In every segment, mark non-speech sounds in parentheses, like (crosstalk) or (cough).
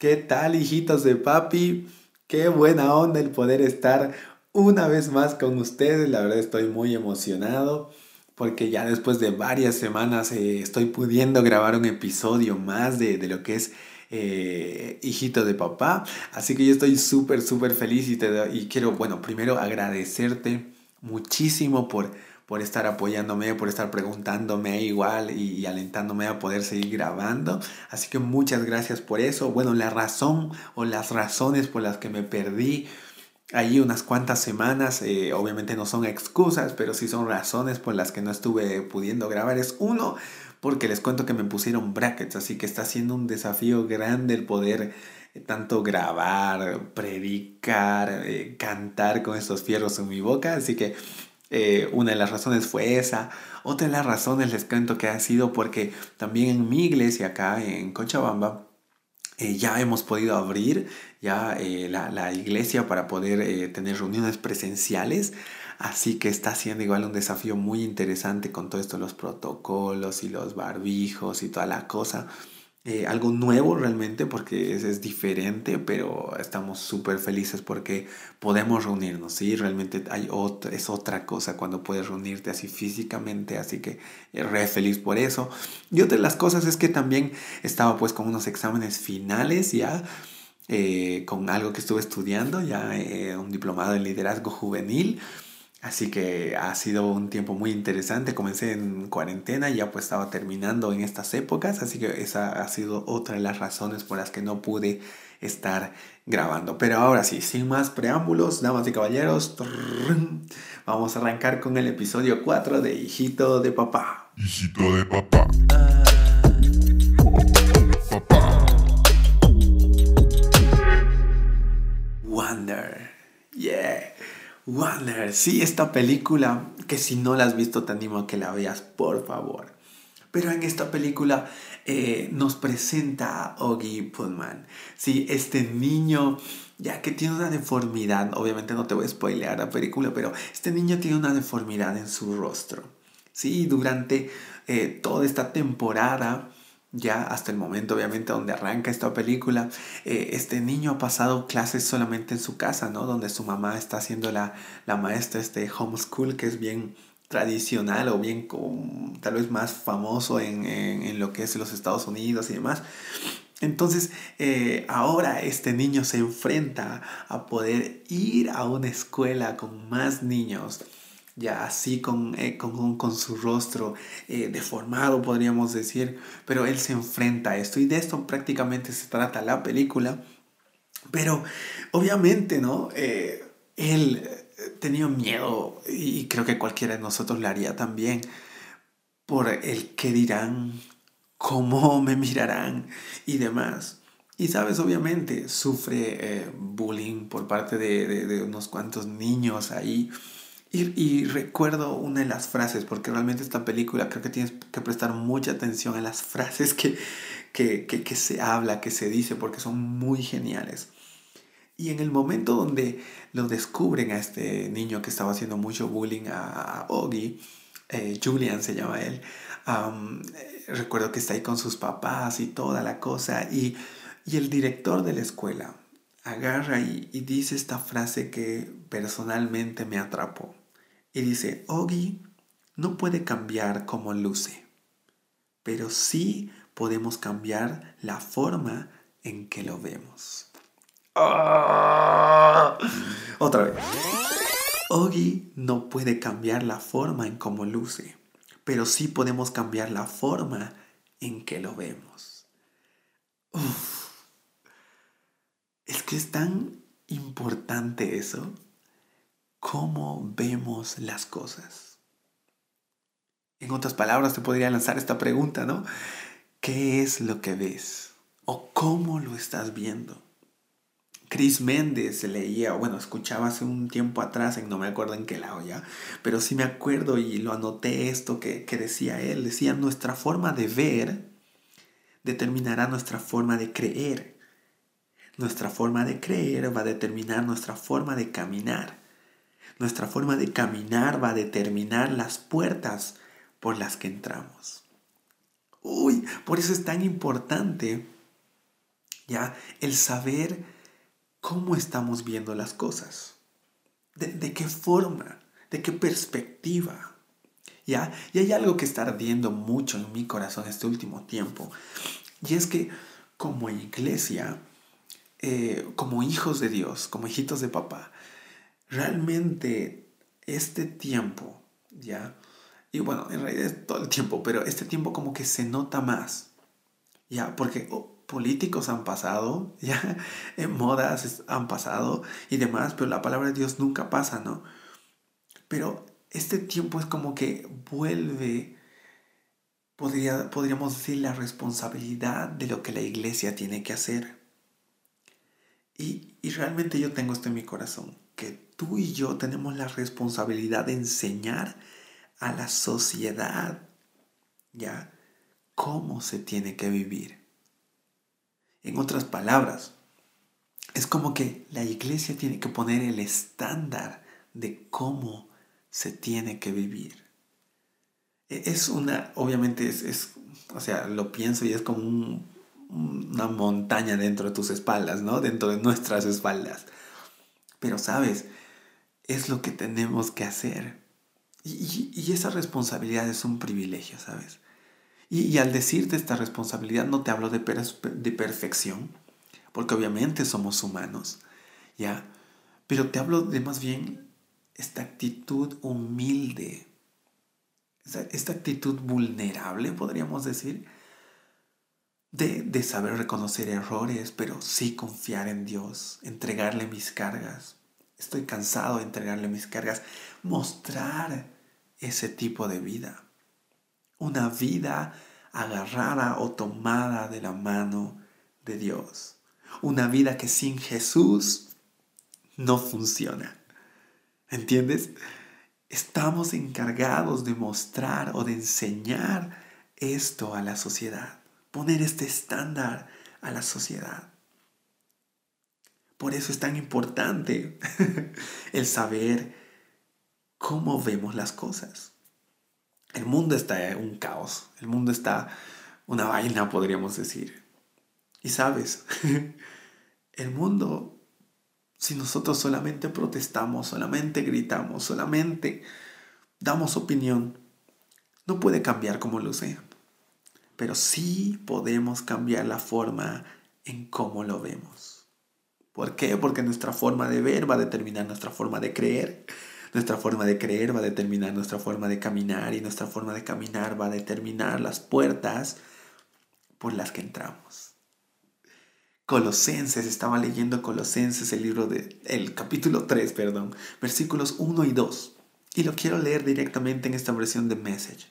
¿Qué tal, hijitos de papi? Qué buena onda el poder estar una vez más con ustedes. La verdad estoy muy emocionado porque ya después de varias semanas eh, estoy pudiendo grabar un episodio más de, lo que es eh, hijito de papá. Así que yo estoy súper, súper feliz y, te, y quiero, bueno, primero agradecerte muchísimo por por estar apoyándome, por estar preguntándome igual y, alentándome a poder seguir grabando. Así que muchas gracias por eso. Bueno, la razón o las razones por las que me perdí ahí unas cuantas semanas, eh, obviamente no son excusas, pero sí son razones por las que no estuve pudiendo grabar. Es uno, porque les cuento que me pusieron brackets, así que está siendo un desafío grande el poder eh, tanto grabar, predicar, eh, cantar con estos fierros en mi boca. Así que eh, una de las razones fue esa. Otra de las razones les cuento que ha sido porque también en mi iglesia acá en Cochabamba eh, ya hemos podido abrir ya eh, la, la, iglesia para poder tener reuniones presenciales. Así que está siendo igual un desafío muy interesante con todo esto, los protocolos y los barbijos y toda la cosa. Eh, algo nuevo realmente porque es, diferente, pero estamos súper felices porque podemos reunirnos, ¿sí? Realmente hay otra, es otra cosa cuando puedes reunirte así físicamente, así que eh, re feliz por eso. Y otra de las cosas es que también estaba pues con unos exámenes finales ya. Eh, con algo que estuve estudiando, ya un diplomado en liderazgo juvenil. Así que ha sido un tiempo muy interesante. Comencé en cuarentena ya pues estaba terminando en estas épocas. Así que esa ha sido otra de las razones por las que no pude estar grabando. Pero ahora sí, sin más preámbulos, damas y caballeros, vamos a arrancar con el episodio 4 de Hijito de Papá. Hijito de. Papá. Wonder. Yeah. Wonder, sí, esta película, que si no la has visto te animo a que la veas, por favor. Pero en esta película eh, nos presenta a Oggy Pullman. Sí, este niño, ya que tiene una deformidad, obviamente no te voy a spoilear la película, pero este niño tiene una deformidad en su rostro. Sí, durante eh, toda esta temporada ya hasta el momento obviamente donde arranca esta película, eh, este niño ha pasado clases solamente en su casa, ¿no? Donde su mamá está haciendo la, la maestra este homeschool que es bien tradicional o bien tal vez más famoso en, en, lo que es los Estados Unidos y demás. Entonces, eh, ahora este niño se enfrenta a poder ir a una escuela con más niños ya así con, eh, con, su rostro eh, deformado, podríamos decir, pero él se enfrenta a esto y de esto prácticamente se trata la película. Pero obviamente, ¿no? Eh, él tenía miedo y creo que cualquiera de nosotros lo haría también por el qué dirán, cómo (laughs) me mirarán y demás. Y sabes, obviamente sufre bullying por parte de, de unos cuantos niños ahí y, recuerdo una de las frases, porque realmente esta película creo que tienes que prestar mucha atención a las (laughs) frases que, que, que, se habla, que se dice, porque son muy geniales. Y en el momento donde lo descubren a este niño que estaba haciendo mucho bullying a, a eh, Julian se llama él, eh, recuerdo que está ahí con sus papás y toda la cosa, y, y el director de la escuela agarra y, y dice esta frase que personalmente me atrapó. Y dice, Ogi no puede cambiar como luce, pero sí podemos cambiar la forma en que lo vemos. ¡Ah! Otra vez. Ogi no puede cambiar la forma en cómo luce, pero sí podemos cambiar la forma en que lo vemos. Es que es tan importante eso cómo vemos las cosas. En otras palabras, te podría lanzar esta pregunta, ¿no? ¿Qué es lo que ves? ¿O cómo lo estás viendo? Chris Méndez leía, bueno, escuchaba hace un tiempo atrás, en no me acuerdo en qué lado ya, pero sí me acuerdo y lo anoté esto que, que decía él. Decía, nuestra forma de ver determinará nuestra forma de creer. Nuestra forma de creer va a determinar nuestra forma de caminar. Nuestra forma de caminar va a determinar las puertas por las que entramos. Uy, por eso es tan importante ¿Ya? El saber cómo estamos viendo las cosas. De, qué forma, de qué perspectiva. ¿Ya? Y hay algo que está ardiendo mucho en mi corazón este último tiempo. Y es que como iglesia, eh, como hijos de Dios, como hijitos de papá, realmente este tiempo, ¿ya? Y bueno, en realidad es todo el tiempo, pero este tiempo como que se nota más, ¿ya? Porque oh, políticos han pasado, (laughs) ya, en modas han pasado y demás, pero la palabra de Dios nunca pasa, ¿no? Pero este tiempo es como que vuelve, podría, podríamos decir, la responsabilidad de lo que la iglesia tiene que hacer. Y, y realmente yo tengo esto en mi corazón, tú y yo tenemos la responsabilidad de enseñar a la sociedad, ¿ya? ¿Cómo se tiene que vivir? En otras palabras, es como que la iglesia tiene que poner el estándar de cómo se tiene que vivir. E, es una, obviamente es, o sea, lo pienso y es como una montaña dentro de tus espaldas, ¿no? Dentro de nuestras espaldas. Pero sabes, es lo que tenemos que hacer. Y, esa responsabilidad es un privilegio, ¿sabes? Y, al decirte esta responsabilidad no te hablo de, de perfección, porque obviamente somos humanos, ¿ya? Pero te hablo de más bien esta actitud humilde, esta, actitud vulnerable, podríamos decir, de, de saber reconocer errores, pero sí confiar en Dios, entregarle mis cargas, estoy cansado de entregarle mis cargas, mostrar ese tipo de vida. Una vida agarrada o tomada de la mano de Dios. Una vida que sin Jesús no funciona. ¿Entiendes? Estamos encargados de mostrar o de enseñar esto a la sociedad. Poner este estándar a la sociedad. Por eso es tan importante (laughs) el saber cómo vemos las cosas. El mundo está en un caos, el mundo está una vaina, podríamos decir. Y sabes, (laughs) el mundo, si nosotros solamente protestamos, solamente gritamos, solamente damos opinión, no puede cambiar como luce. Pero sí podemos cambiar la forma en cómo lo vemos. ¿Por qué? Porque nuestra forma de ver va a determinar nuestra forma de creer. Nuestra forma de creer va a determinar nuestra forma de caminar y nuestra forma de caminar va a determinar las puertas por las que entramos. Colosenses, estaba leyendo Colosenses, el libro de, el capítulo 3, perdón, versículos 1 y 2. Y lo quiero leer directamente en esta versión de Message,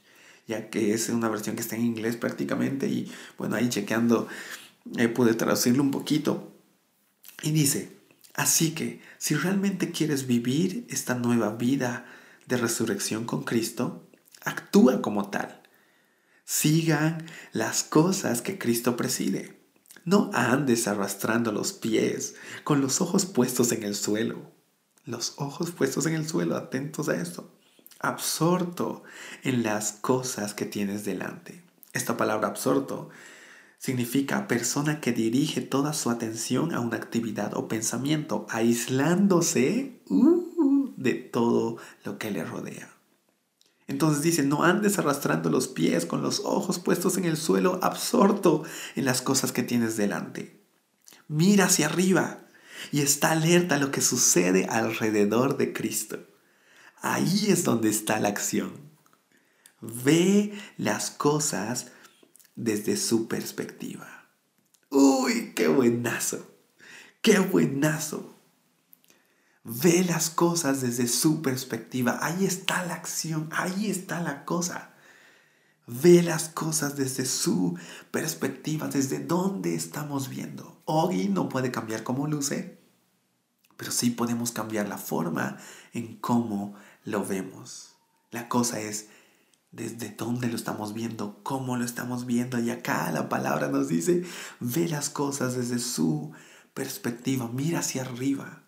ya que es una versión que está en inglés prácticamente y bueno, ahí chequeando eh, pude traducirlo un poquito y dice, así que si realmente quieres vivir esta nueva vida de resurrección con Cristo, actúa como tal. Sigan las cosas que Cristo preside. No andes arrastrando los pies con los ojos puestos en el suelo. Los ojos puestos en el suelo, atentos a esto. Absorto en las cosas que tienes delante. Esta palabra absorto significa persona que dirige toda su atención a una actividad o pensamiento, aislándose uh, de todo lo que le rodea. Entonces dice, no andes arrastrando los pies con los ojos puestos en el suelo, absorto en las cosas que tienes delante. Mira hacia arriba y está alerta a lo que sucede alrededor de Cristo. Ahí es donde está la acción. Ve las cosas desde su perspectiva. Uy, qué buenazo, qué buenazo. Ve las cosas desde su perspectiva. Ahí está la acción, ahí está la cosa. Ve las cosas desde su perspectiva, desde dónde estamos viendo. Ogi no puede cambiar cómo luce, pero sí podemos cambiar la forma en cómo lo vemos. La cosa es desde dónde lo estamos viendo, cómo lo estamos viendo. Y acá la palabra nos dice, ve las cosas desde su perspectiva, mira hacia arriba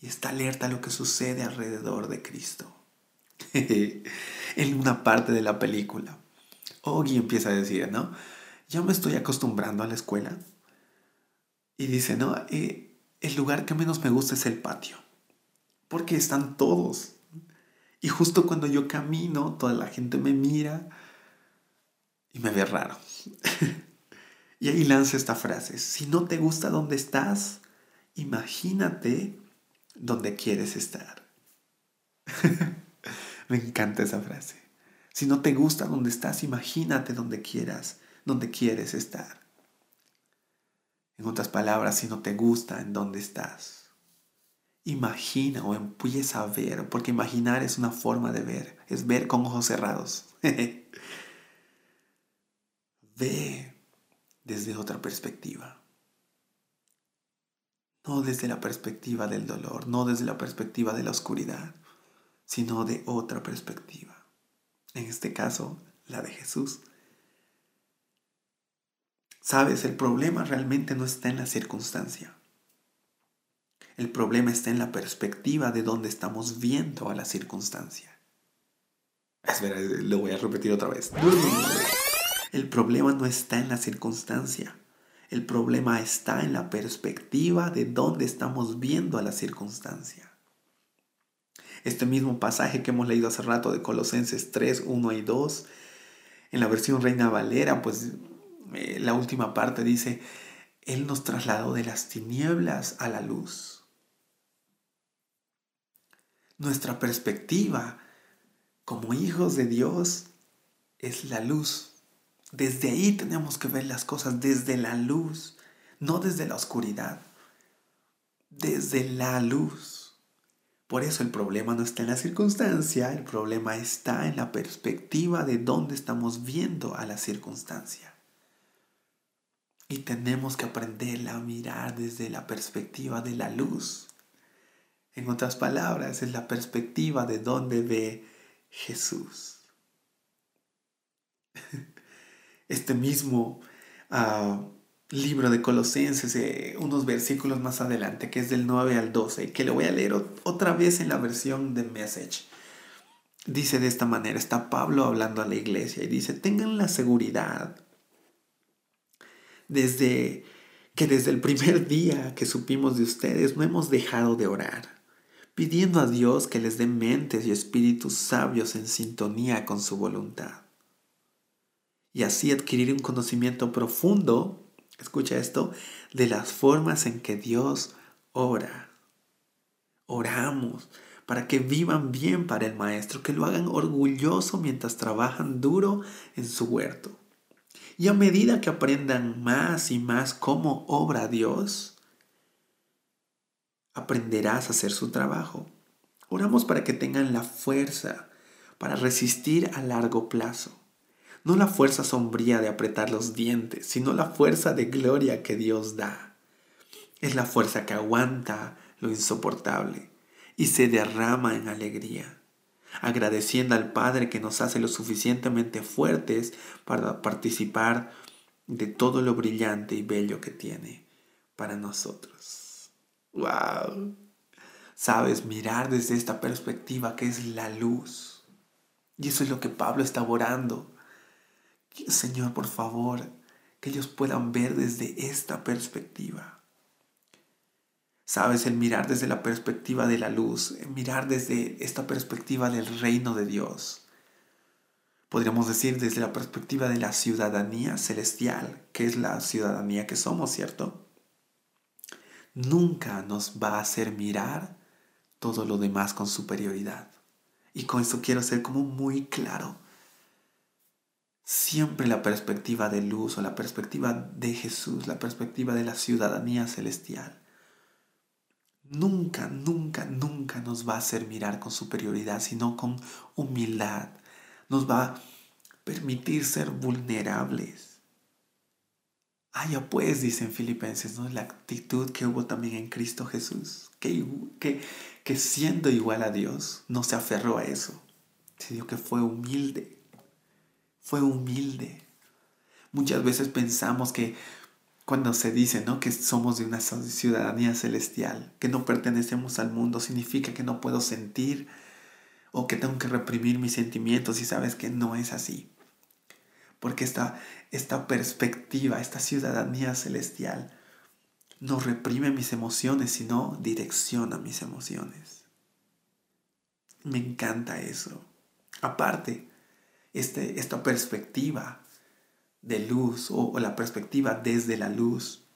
y está alerta a lo que sucede alrededor de Cristo. (laughs) en una parte de la película, Ogi empieza a decir, ¿no? Ya me estoy acostumbrando a la escuela. Y dice, no, eh, el lugar que menos me gusta es el patio, porque están todos. Y justo cuando yo camino, toda la gente me mira y me ve raro. (laughs) y ahí lanza esta frase, si no te gusta donde estás, imagínate donde quieres estar. (laughs) me encanta esa frase. Si no te gusta donde estás, imagínate donde quieras, donde quieres estar. En otras palabras, si no te gusta en dónde estás, imagina o empieza a ver, porque imaginar es una forma de ver, es ver con ojos cerrados. (laughs) Ve desde otra perspectiva. No desde la perspectiva del dolor, no desde la perspectiva de la oscuridad, sino de otra perspectiva. En este caso, la de Jesús. Sabes, el problema realmente no está en la circunstancia. El problema está en la perspectiva de donde estamos viendo a la circunstancia. Espera, lo voy a repetir otra vez. El problema no está en la circunstancia. El problema está en la perspectiva de dónde estamos viendo a la circunstancia. Este mismo pasaje que hemos leído hace rato de Colosenses 3, 1 y 2, en la versión Reina Valera, pues eh, la última parte dice, Él nos trasladó de las tinieblas a la luz. Nuestra perspectiva como hijos de Dios es la luz. Desde ahí tenemos que ver las cosas, desde la luz, no desde la oscuridad, desde la luz. Por eso el problema no está en la circunstancia, el problema está en la perspectiva de dónde estamos viendo a la circunstancia. Y tenemos que aprender a mirar desde la perspectiva de la luz. En otras palabras, es la perspectiva de dónde ve Jesús. (laughs) Este mismo uh, libro de Colosenses, eh, unos versículos más adelante, que es del 9 al 12, que lo voy a leer otra vez en la versión de Message. Dice de esta manera, está Pablo hablando a la iglesia y dice, tengan la seguridad desde que desde el primer día que supimos de ustedes no hemos dejado de orar, pidiendo a Dios que les dé mentes y espíritus sabios en sintonía con su voluntad. Y así adquirir un conocimiento profundo escucha esto, de las formas en que Dios ora. Oramos para que vivan bien para el Maestro, que lo hagan orgulloso mientras trabajan duro en su huerto. Y a medida que aprendan más y más cómo obra Dios, aprenderás a hacer su trabajo. Oramos para que tengan la fuerza para resistir a largo plazo no la fuerza sombría de apretar los dientes, sino la fuerza de gloria que Dios da. Es la fuerza que aguanta lo insoportable y se derrama en alegría, agradeciendo al Padre que nos hace lo suficientemente fuertes para participar de todo lo brillante y bello que tiene para nosotros. ¡Wow! Sabes, mirar desde esta perspectiva que es la luz. Y eso es lo que Pablo está orando Señor, por favor, que ellos puedan ver desde esta perspectiva. Sabes, el mirar desde la perspectiva de la luz, el mirar desde esta perspectiva del reino de Dios. Podríamos decir desde la perspectiva de la ciudadanía celestial, que es la ciudadanía que somos, ¿cierto? Nunca nos va a hacer mirar todo lo demás con superioridad. Y con esto quiero ser como muy claro siempre la perspectiva de luz o la perspectiva de Jesús, la perspectiva de la ciudadanía celestial. Nunca, nunca, nunca nos va a hacer mirar con superioridad, sino con humildad. Nos va a permitir ser vulnerables. Haya pues, dicen Filipenses, ¿no? la actitud que hubo también en Cristo Jesús, que, que, que siendo igual a Dios, no se aferró a eso, sino que fue humilde fue humilde. Muchas veces pensamos que cuando se dice ¿no? que somos de una ciudadanía celestial, que no pertenecemos al mundo, significa que no puedo sentir o que tengo que reprimir mis sentimientos y sabes que no es así. Porque esta, esta perspectiva, esta ciudadanía celestial, no reprime mis emociones, sino direcciona mis emociones. Me encanta eso. Aparte, este, esta perspectiva de luz o, la perspectiva desde la luz,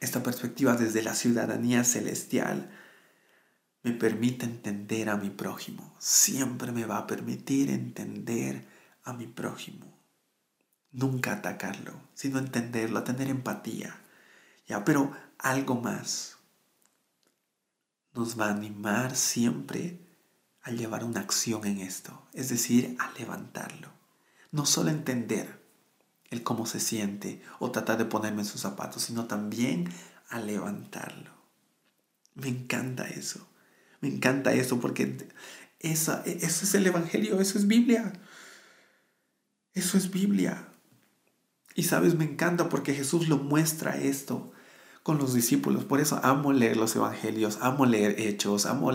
esta perspectiva desde la ciudadanía celestial, me permite entender a mi prójimo. Siempre me va a permitir entender a mi prójimo. Nunca atacarlo, sino entenderlo, tener empatía. Ya, pero algo más. Nos va a animar siempre a llevar una acción en esto, es decir, a levantarlo. No solo entender el cómo se siente o tratar de ponerme en sus zapatos, sino también a levantarlo. Me encanta eso. Me encanta eso porque esa, eso es el Evangelio, eso es Biblia. Eso es Biblia. Y sabes, me encanta porque Jesús lo muestra esto con los discípulos. Por eso amo leer los evangelios, amo leer hechos, amo,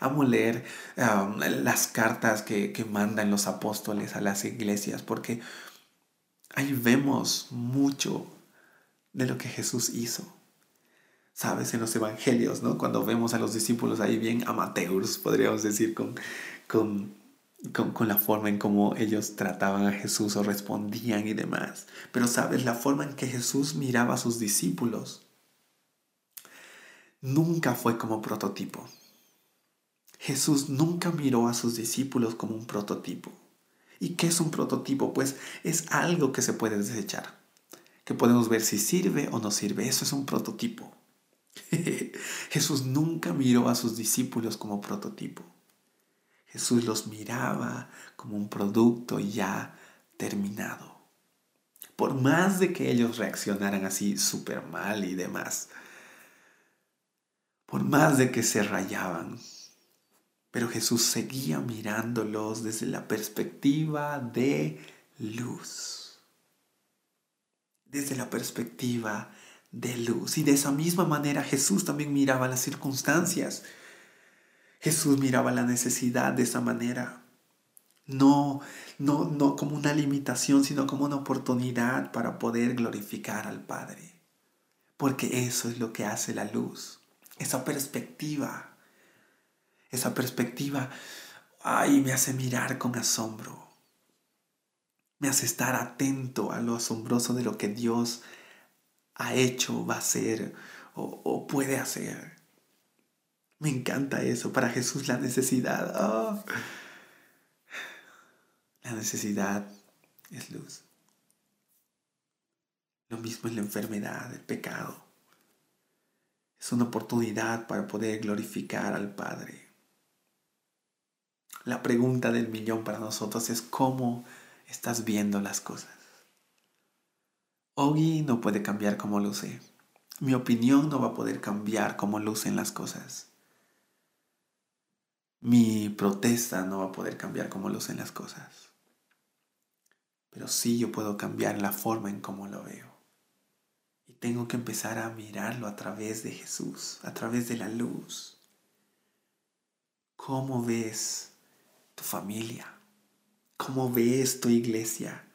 amo leer las cartas que, que mandan los apóstoles a las iglesias, porque ahí vemos mucho de lo que Jesús hizo. Sabes, en los evangelios, ¿no? Cuando vemos a los discípulos ahí bien amateurs, podríamos decir, con, con, con, con, la forma en cómo ellos trataban a Jesús o respondían y demás. Pero sabes, la forma en que Jesús miraba a sus discípulos nunca fue como prototipo. Jesús nunca miró a sus discípulos como un prototipo. ¿Y qué es un prototipo? Pues es algo que se puede desechar, que podemos ver si sirve o no sirve. Eso es un prototipo. (laughs) Jesús nunca miró a sus discípulos como prototipo. Jesús los miraba como un producto ya terminado. Por más de que ellos reaccionaran así súper mal y demás, por más de que se rayaban, pero Jesús seguía mirándolos desde la perspectiva de luz. Desde la perspectiva de luz. Y de esa misma manera Jesús también miraba las circunstancias. Jesús miraba la necesidad de esa manera. No, no, no como una limitación, sino como una oportunidad para poder glorificar al Padre. Porque eso es lo que hace la luz. Esa perspectiva esa perspectiva, ay, me hace mirar con asombro. Me hace estar atento a lo asombroso de lo que Dios ha hecho, va a hacer o, puede hacer. Me encanta eso. Para Jesús la necesidad. Oh. La necesidad es luz. Lo mismo es la enfermedad, el pecado. Es una oportunidad para poder glorificar al Padre. La pregunta del millón para nosotros es cómo estás viendo las cosas. Ogi no puede cambiar cómo luce. Mi opinión no va a poder cambiar cómo lucen las cosas. Mi protesta no va a poder cambiar cómo lucen las cosas. Pero sí yo puedo cambiar la forma en cómo lo veo. Y tengo que empezar a mirarlo a través de Jesús, a través de la luz. ¿Cómo ves tu familia? ¿Cómo ves tu iglesia?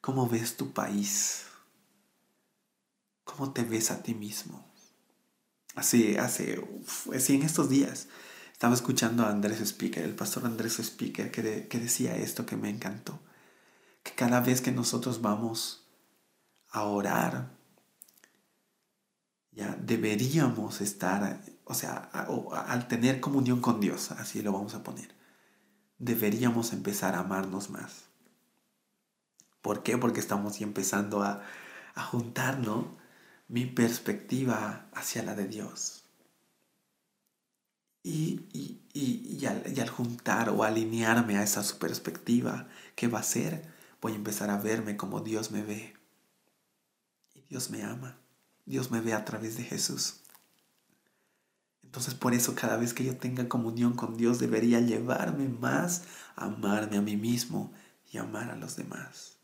¿Cómo ves tu país? ¿Cómo te ves a ti mismo? Así, hace, así en estos días estaba escuchando a Andrés Speaker, el pastor Andrés Speaker, que, decía esto que me encantó. Que cada vez que nosotros vamos a orar, ya deberíamos estar, o sea, al tener comunión con Dios, así lo vamos a poner, deberíamos empezar a amarnos más. ¿Por qué? Porque estamos empezando a, a juntar. Mi perspectiva hacia la de Dios. Y, y, y, al, y, al, juntar o alinearme a esa perspectiva, ¿qué va a ser? Voy a empezar a verme como Dios me ve. Y Dios me ama. Dios me ve a través de Jesús. Entonces por eso cada vez que yo tenga comunión con Dios debería llevarme más a amarme a mí mismo y amar a los demás.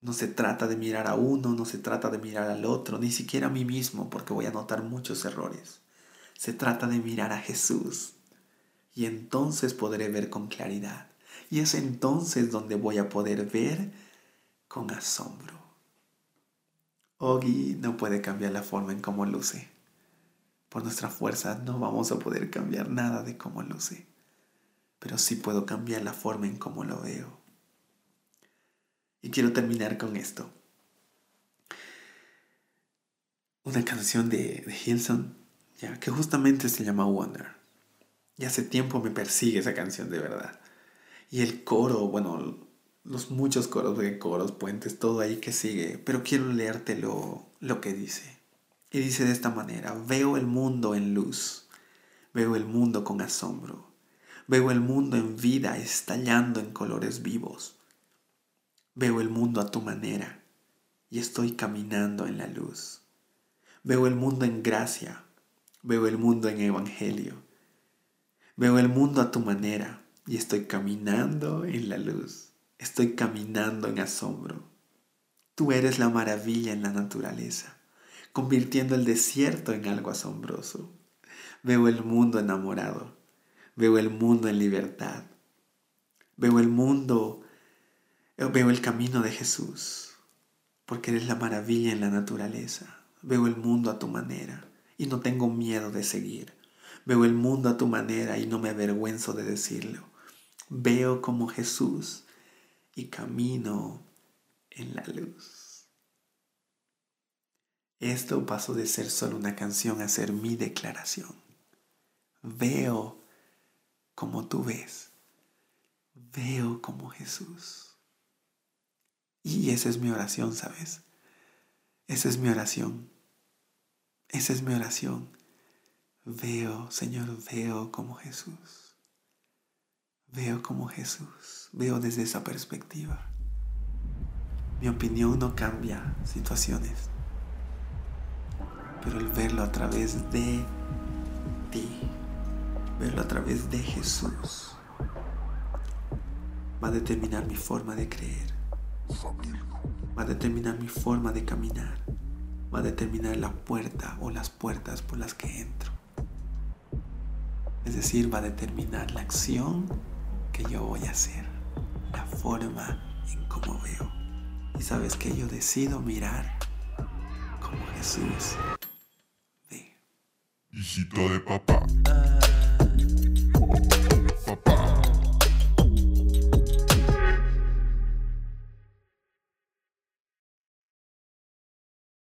No se trata de mirar a uno, no se trata de mirar al otro, ni siquiera a mí mismo, porque voy a notar muchos errores. Se trata de mirar a Jesús. Y entonces podré ver con claridad. Y es entonces donde voy a poder ver con asombro. Ogi no puede cambiar la forma en cómo luce. Por nuestra fuerza no vamos a poder cambiar nada de cómo luce, pero sí puedo cambiar la forma en cómo lo veo. Y quiero terminar con esto. Una canción de, de Hilson, que justamente se llama Wonder. Y hace tiempo me persigue esa canción de verdad. Y el coro, bueno, los muchos coros, de coros, puentes, todo ahí que sigue. Pero quiero leerte lo, lo que dice. Y dice de esta manera, veo el mundo en luz, veo el mundo con asombro, veo el mundo en vida estallando en colores vivos. Veo el mundo a tu manera y estoy caminando en la luz. Veo el mundo en gracia, veo el mundo en evangelio. Veo el mundo a tu manera y estoy caminando en la luz. Estoy caminando en asombro. Tú eres la maravilla en la naturaleza, convirtiendo el desierto en algo asombroso. Veo el mundo enamorado. Veo el mundo en libertad. Veo el mundo, veo el camino de Jesús, porque eres la maravilla en la naturaleza. Veo el mundo a tu manera y no tengo miedo de seguir Veo el mundo a tu manera y no me avergüenzo de decirlo. Veo como Jesús y camino en la luz. Esto pasó de ser solo una canción a ser mi declaración. Veo como tú ves. Veo como Jesús. Y esa es mi oración, ¿sabes? Esa es mi oración. Esa es mi oración Veo, Señor, veo como Jesús. Veo como Jesús. Veo desde esa perspectiva. Mi opinión no cambia situaciones, pero el verlo a través de ti, verlo a través de Jesús, va a determinar mi forma de creer, va a determinar mi forma de caminar, va a determinar la puerta o las puertas por las que entro. Es decir, va a determinar la acción que yo voy a hacer, la forma en cómo veo. Y sabes que yo decido mirar como Jesús ve. Hijito de papá.